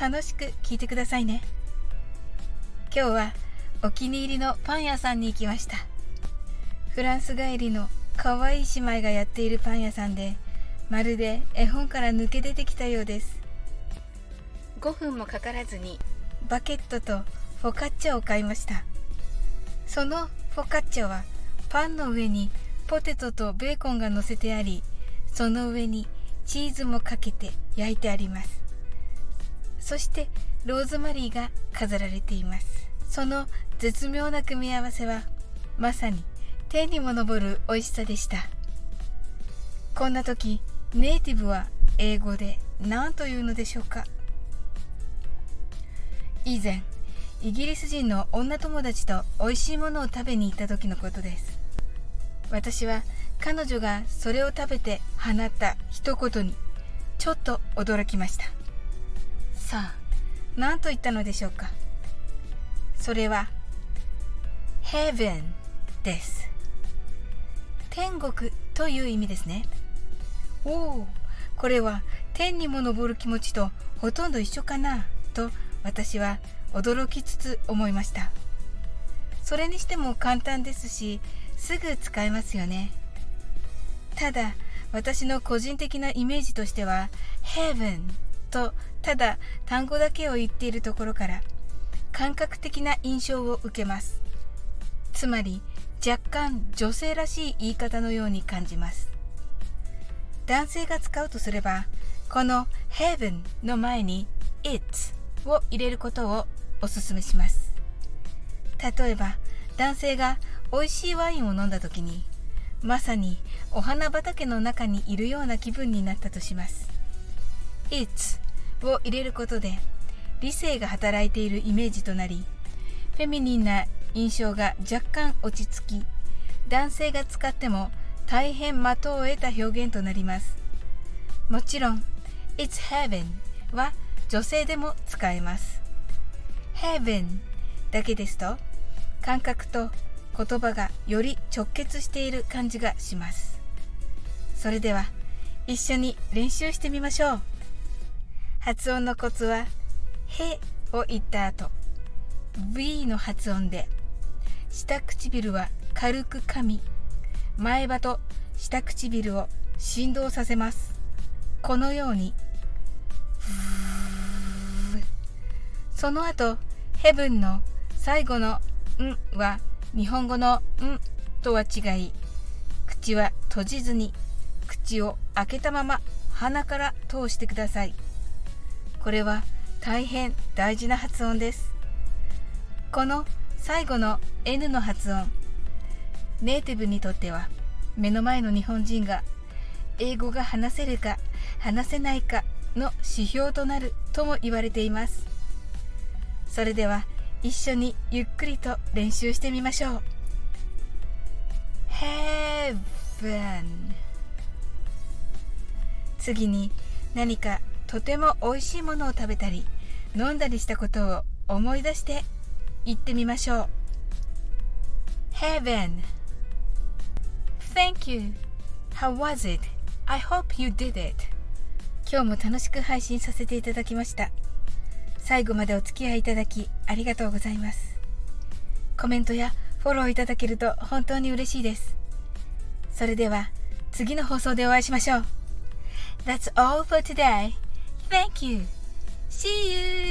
楽しく聞いてくださいね。今日はお気に入りのパン屋さんに行きました。フランス帰りの可愛い姉妹がやっているパン屋さんでまるで絵本から抜け出てきたようです。5分もかからずにバケットとフォカッチャを買いました。そのフォカッチャはパンの上にポテトとベーコンが乗せてありその上にチーズもかけて焼いてありますそしてローズマリーが飾られています。その絶妙な組み合わせはまさに天にも昇る美味しさでした。こんな時ネイティブは英語で何というのでしょうか。以前イギリス人の女友達と美味しいものを食べに行った時のことです。私は彼女がそれを食べて放った一言にちょっと驚きました。さあ何と言ったのでしょうか？それは Heaven です。天国という意味ですね。おおこれは天にも昇る気持ちとほとんど一緒かな？と私は驚きつつ思いました。それにしても簡単ですしすぐ使えますよね。ただ私の個人的なイメージとしては Heaven とただ単語だけを言っているところから感覚的な印象を受けます。つまり若干女性らしい言い方のように感じます。男性が使うとすればこの Heaven の前に it を入れることをおすめします。例えば男性が美味しいワインを飲んだ時にまさにお花畑の中にいるような気分になったとします。It を入れることで理性が働いているイメージとなりフェミニンな印象が若干落ち着き男性が使っても大変的を得た表現となります。もちろん It's heaven は女性でも使えます。Heaven だけですと感覚と言葉がより直結している感じがします。それでは一緒に練習してみましょう。発音のコツは「へ」を言った後 V の発音で下唇は軽く噛み前歯と下唇を振動させます。このようにその後ヘブンの最後の「ん」は日本語の「ん」とは違い口は閉じずに口を開けたまま鼻から通してください。これは大変大事な発音です。この最後の N の発音ネイティブにとっては目の前の日本人が英語が話せるか話せないかの指標となるとも言われています。それでは一緒にゆっくりと練習してみましょう。Heaven 次に何かとても美味しいものを食べたり飲んだりしたことを思い出して言ってみましょう。Heaven. Thank you. How was it? I hope you did it. 今日も楽しく配信させていただきました。最後までお付き合いいただきありがとうございます。コメントやフォローいただけると本当に嬉しいです。それでは次の放送でお会いしましょう。That's all for today. Thank you. See you.